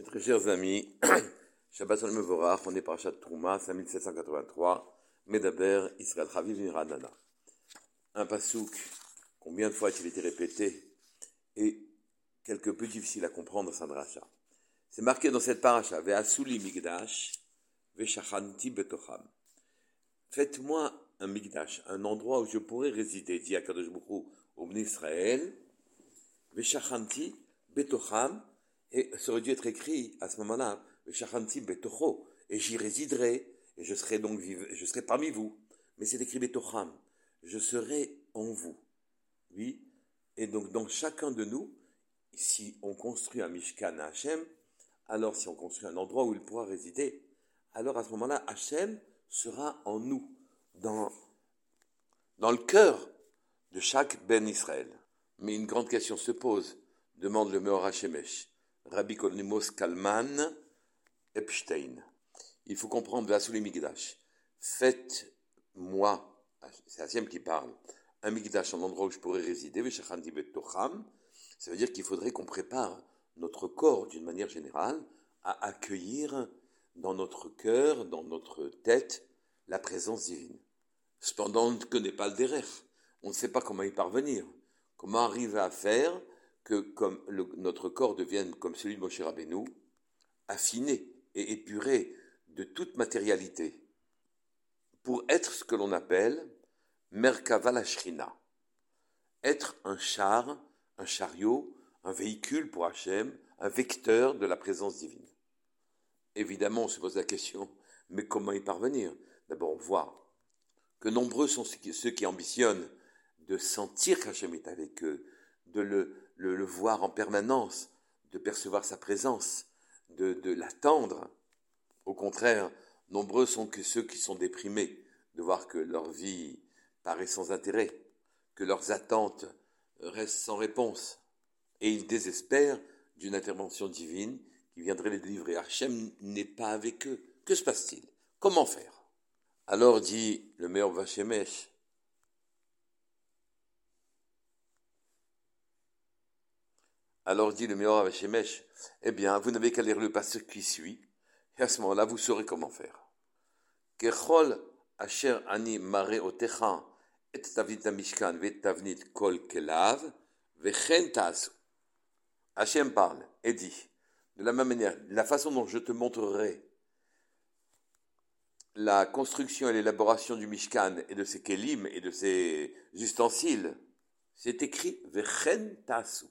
Mes très chers amis, Shabbat Shalom Mevorach, on est par Chat Trouma, 5783, Medaber, Israël Chaviv Miranana. Un pasouk, combien de fois a-t-il été répété et quelque peu difficile à comprendre Sandracha. C'est marqué dans cette paracha, Ve'asuli Migdash, Ve'shachanti Betocham. Faites-moi un Migdash, un endroit où je pourrais résider, dit Akadosh Baruch au Israël, Ve'shachanti Betocham, et ça aurait dû être écrit à ce moment-là, Betocho, et j'y résiderai, et je serai donc je serai parmi vous. Mais c'est écrit Betocham, je serai en vous. Oui, et donc dans chacun de nous, si on construit un Mishkan à Hachem, alors si on construit un endroit où il pourra résider, alors à ce moment-là, Hachem sera en nous, dans, dans le cœur de chaque Ben Israël. Mais une grande question se pose, demande le Meor Hashemesh. Rabbi Kolnimos Kalman Epstein. Il faut comprendre la sous Migdash. Faites-moi, c'est Hachem qui parle, un Migdash, un endroit où je pourrais résider, ça veut dire qu'il faudrait qu'on prépare notre corps d'une manière générale à accueillir dans notre cœur, dans notre tête, la présence divine. Cependant, on ne connaît pas le derer. On ne sait pas comment y parvenir. Comment arriver à faire que comme notre corps devienne comme celui de Moshe Rabbeinu, affiné et épuré de toute matérialité, pour être ce que l'on appelle Merkava être un char, un chariot, un véhicule pour Hachem, un vecteur de la présence divine. Évidemment, on se pose la question, mais comment y parvenir? D'abord, on voit que nombreux sont ceux qui ambitionnent de sentir qu'Hachem est avec eux, de le, le, voir en permanence, de percevoir sa présence, de, de l'attendre. Au contraire, nombreux sont que ceux qui sont déprimés de voir que leur vie paraît sans intérêt, que leurs attentes restent sans réponse. Et ils désespèrent d'une intervention divine qui viendrait les délivrer. Hachem n'est pas avec eux. Que se passe-t-il? Comment faire? Alors dit le meilleur Vachemesh, Alors dit le meilleur Shemesh, eh bien, vous n'avez qu'à lire le passage qui suit, et à ce moment-là, vous saurez comment faire. Asher ani et tavnit mishkan ve tavnit kol kelav vechen tasu. Hachem parle et dit, de la même manière, la façon dont je te montrerai la construction et l'élaboration du Mishkan et de ses kelim et de ses ustensiles, c'est écrit vechen tasu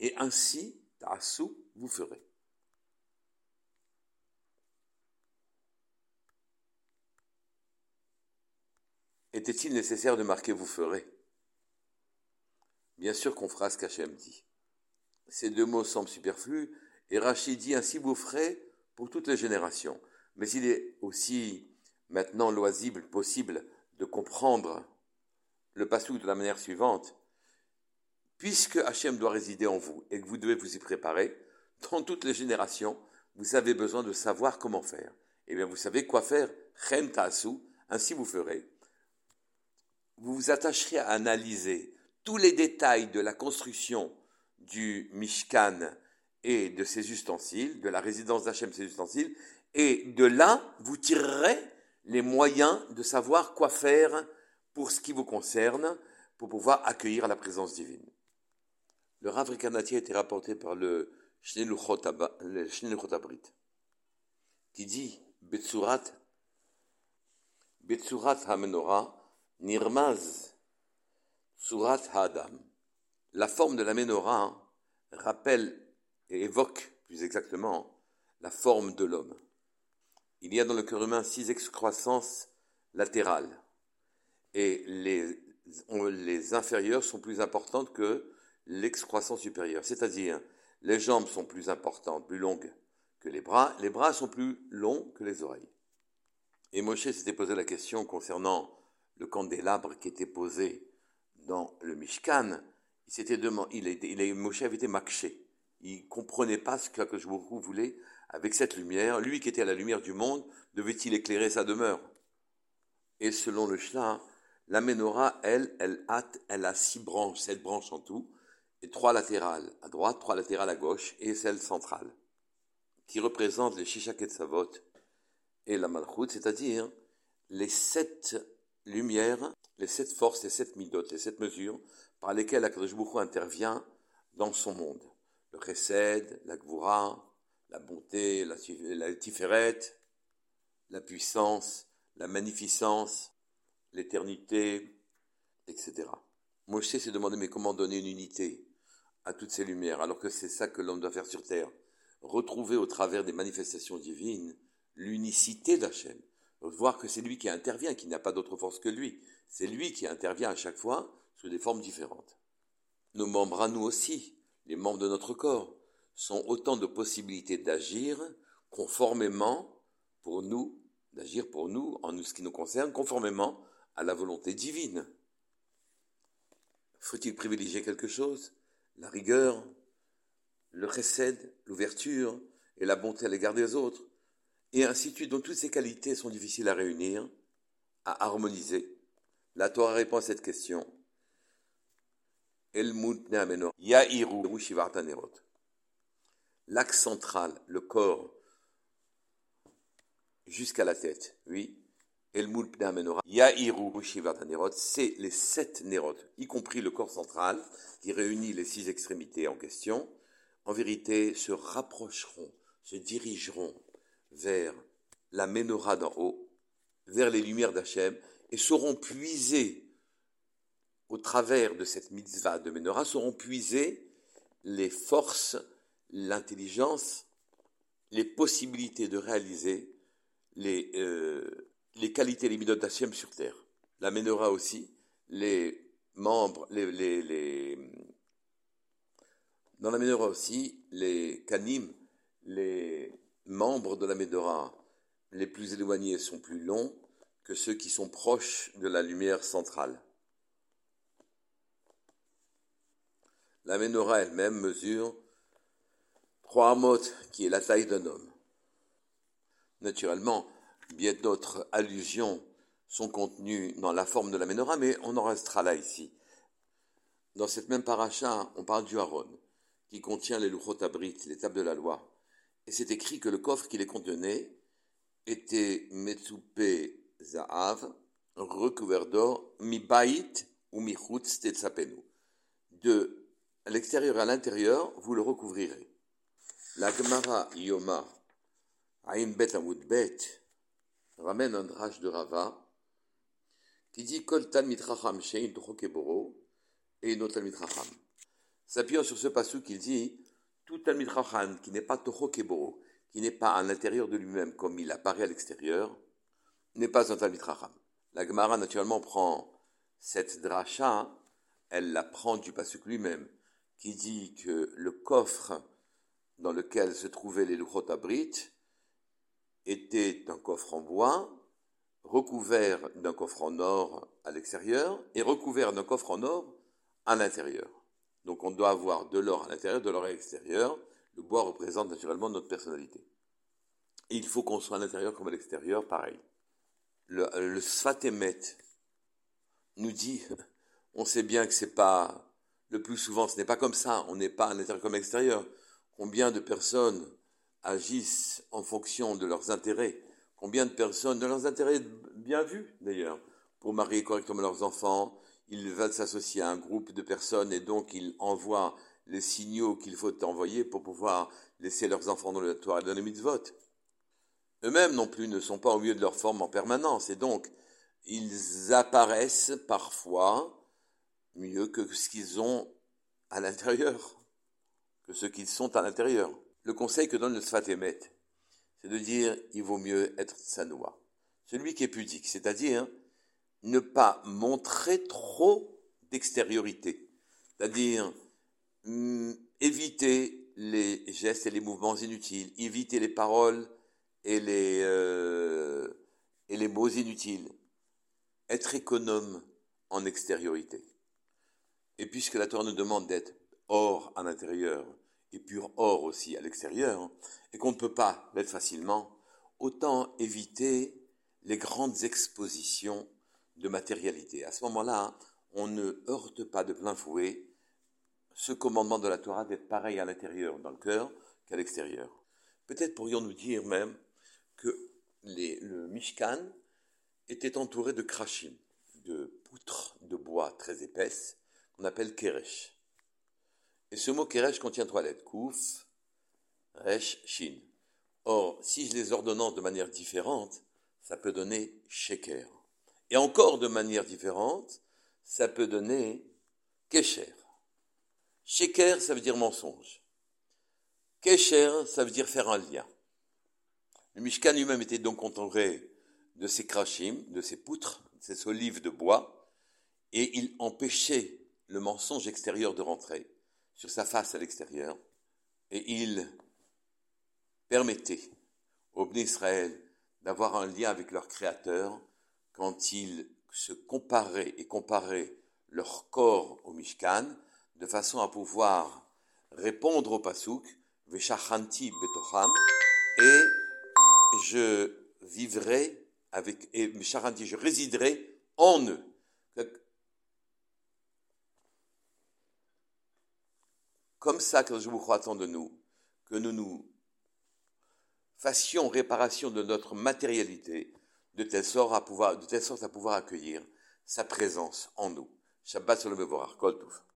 et ainsi, ta'asu, vous ferez. Était-il nécessaire de marquer vous ferez Bien sûr qu'on fera ce qu'Hachem dit. Ces deux mots semblent superflus, et Rachid dit ainsi vous ferez pour toutes les générations. Mais il est aussi maintenant loisible, possible de comprendre le passage de la manière suivante puisque Hachem doit résider en vous et que vous devez vous y préparer, dans toutes les générations, vous avez besoin de savoir comment faire. Eh bien, vous savez quoi faire, Chem ainsi vous ferez. Vous vous attacherez à analyser tous les détails de la construction du Mishkan et de ses ustensiles, de la résidence d'Hachem, ses ustensiles, et de là, vous tirerez les moyens de savoir quoi faire pour ce qui vous concerne, pour pouvoir accueillir la présence divine. Le Rav Rikanati a été rapporté par le Shneluchot Abrit, qui dit Betsurat, Betsurat HaMenorah, Nirmaz, Surat Hadam. La forme de la menorah rappelle et évoque plus exactement la forme de l'homme. Il y a dans le cœur humain six excroissances latérales et les, les inférieures sont plus importantes que l'excroissance supérieure, c'est-à-dire les jambes sont plus importantes, plus longues que les bras, les bras sont plus longs que les oreilles. Et Moshe s'était posé la question concernant le candélabre qui était posé dans le Mishkan. Il s'était demandé, il, il, Moshe avait été makché. Il comprenait pas ce que vous voulait avec cette lumière. Lui qui était à la lumière du monde, devait-il éclairer sa demeure? Et selon le Shla, la menorah, elle, elle elle a six branches, sept branches en tout et trois latérales à droite, trois latérales à gauche et celle centrale, qui représente les Shishak Savot et la Malchut, c'est-à-dire les sept lumières, les sept forces, les sept midot, les sept mesures par lesquelles Akadosh intervient dans son monde. Le chesed, la gvura, la bonté, la, la tiferet, la puissance, la magnificence, l'éternité, etc. Moshe s'est demandé mais comment donner une unité à toutes ces lumières alors que c'est ça que l'homme doit faire sur terre. Retrouver au travers des manifestations divines l'unicité d'Hachem. Voir que c'est lui qui intervient, qui n'a pas d'autre force que lui. C'est lui qui intervient à chaque fois sous des formes différentes. Nos membres à nous aussi, les membres de notre corps, sont autant de possibilités d'agir conformément pour nous, d'agir pour nous, en ce qui nous concerne, conformément à la volonté divine. Faut-il privilégier quelque chose? La rigueur, le chesed, l'ouverture et la bonté à l'égard des autres, et ainsi de suite, dont toutes ces qualités sont difficiles à réunir, à harmoniser. La Torah répond à cette question. L'axe central, le corps, jusqu'à la tête, oui. C'est les sept Nerot, y compris le corps central, qui réunit les six extrémités en question, en vérité se rapprocheront, se dirigeront vers la menorah d'en haut, vers les lumières d'Hachem, et seront puisés au travers de cette mitzvah de menorah, seront puisés les forces, l'intelligence, les possibilités de réaliser les, euh, les qualités, les midotes d'Hachem sur terre. La menorah aussi, les membres, les, dans la menorah aussi, les kanim, les membres de la Médora les plus éloignés sont plus longs que ceux qui sont proches de la lumière centrale. La Ménora elle-même mesure trois amotes, qui est la taille d'un homme. Naturellement, bien d'autres allusions sont contenues dans la forme de la Ménora, mais on en restera là ici. Dans cette même paracha, on parle du Haron, qui contient les Luchot Abrit, les tables de la loi et c'est écrit que le coffre qui les contenait était Metsupe Zahav, recouvert d'or, mi bait ou mi chutz De l'extérieur à l'intérieur, vous le recouvrirez. La Gemara Yoma, Aïn Bet Amud Bet, ramène un drach de Rava qui dit Kol Talmid Chacham Shein et autre Talmid S'appuyant sur ce passou qu'il dit tout Talmid Chacham qui n'est pas Toho qui n'est pas à l'intérieur de lui-même comme il apparaît à l'extérieur, n'est pas un Talmid Chacham. La Gemara naturellement prend cette dracha, elle la prend du Pasuk lui-même, qui dit que le coffre dans lequel se trouvaient les Luchot était un coffre en bois, recouvert d'un coffre en or à l'extérieur et recouvert d'un coffre en or à l'intérieur. Donc on doit avoir de l'or à l'intérieur, de l'or à l'extérieur. Le bois représente naturellement notre personnalité. Il faut qu'on soit à l'intérieur comme à l'extérieur, pareil. Le, le nous dit, on sait bien que c'est pas, le plus souvent ce n'est pas comme ça, on n'est pas à l'intérieur comme à l'extérieur. Combien de personnes agissent en fonction de leurs intérêts Combien de personnes, de leurs intérêts bien vus d'ailleurs, pour marier correctement leurs enfants, ils veulent s'associer à un groupe de personnes et donc ils envoient les signaux qu'il faut envoyer pour pouvoir laisser leurs enfants dans le toit de de vote. Eux-mêmes non plus ne sont pas au milieu de leur forme en permanence et donc ils apparaissent parfois mieux que ce qu'ils ont à l'intérieur, que ce qu'ils sont à l'intérieur. Le conseil que donne le Sfatemet, c'est de dire il vaut mieux être sanoua. Celui qui est pudique, c'est-à-dire ne pas montrer trop d'extériorité, c'est-à-dire hum, éviter les gestes et les mouvements inutiles, éviter les paroles et les, euh, et les mots inutiles, être économe en extériorité. Et puisque la Torah nous demande d'être or à l'intérieur et pur or aussi à l'extérieur, et qu'on ne peut pas l'être facilement, autant éviter les grandes expositions de matérialité. À ce moment-là, on ne heurte pas de plein fouet ce commandement de la Torah d'être pareil à l'intérieur, dans le cœur, qu'à l'extérieur. Peut-être pourrions-nous dire même que le Mishkan était entouré de krachim, de poutres de bois très épaisses, qu'on appelle keresh. Et ce mot keresh contient trois lettres, kouf, resh, shin. Or, si je les ordonnance de manière différente, ça peut donner sheker. Et encore de manière différente, ça peut donner kesher. Sheker, ça veut dire mensonge. Kesher, ça veut dire faire un lien. Le Mishkan lui-même était donc entouré de ces krachim, de ces poutres, de ces olives de bois, et il empêchait le mensonge extérieur de rentrer sur sa face à l'extérieur, et il permettait aux Bnei Israël d'avoir un lien avec leur Créateur quand ils se comparaient et comparaient leur corps au Mishkan, de façon à pouvoir répondre au Pasuk, Veshachanti Betocham, et je vivrai avec, et je résiderai en eux. Comme ça que je vous crois attend de nous, que nous nous fassions réparation de notre matérialité, de telle sorte à pouvoir, de telle sorte à pouvoir accueillir sa présence en nous. Shabbat Shalom Kol